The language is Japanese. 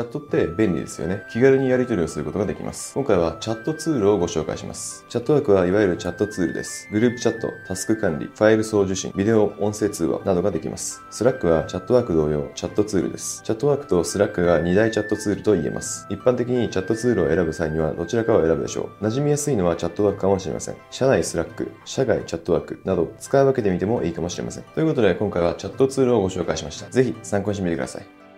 チャットって便利ですよね。気軽にやり取りをすることができます。今回はチャットツールをご紹介します。チャットワークはいわゆるチャットツールです。グループチャット、タスク管理、ファイル送受信、ビデオ音声通話などができます。スラックはチャットワーク同様、チャットツールです。チャットワークとスラックが2大チャットツールと言えます。一般的にチャットツールを選ぶ際にはどちらかを選ぶでしょう。馴染みやすいのはチャットワークかもしれません。社内スラック、社外チャットワークなど使い分けてみてもいいかもしれません。ということで今回はチャットツールをご紹介しました。ぜひ参考にしてみてください。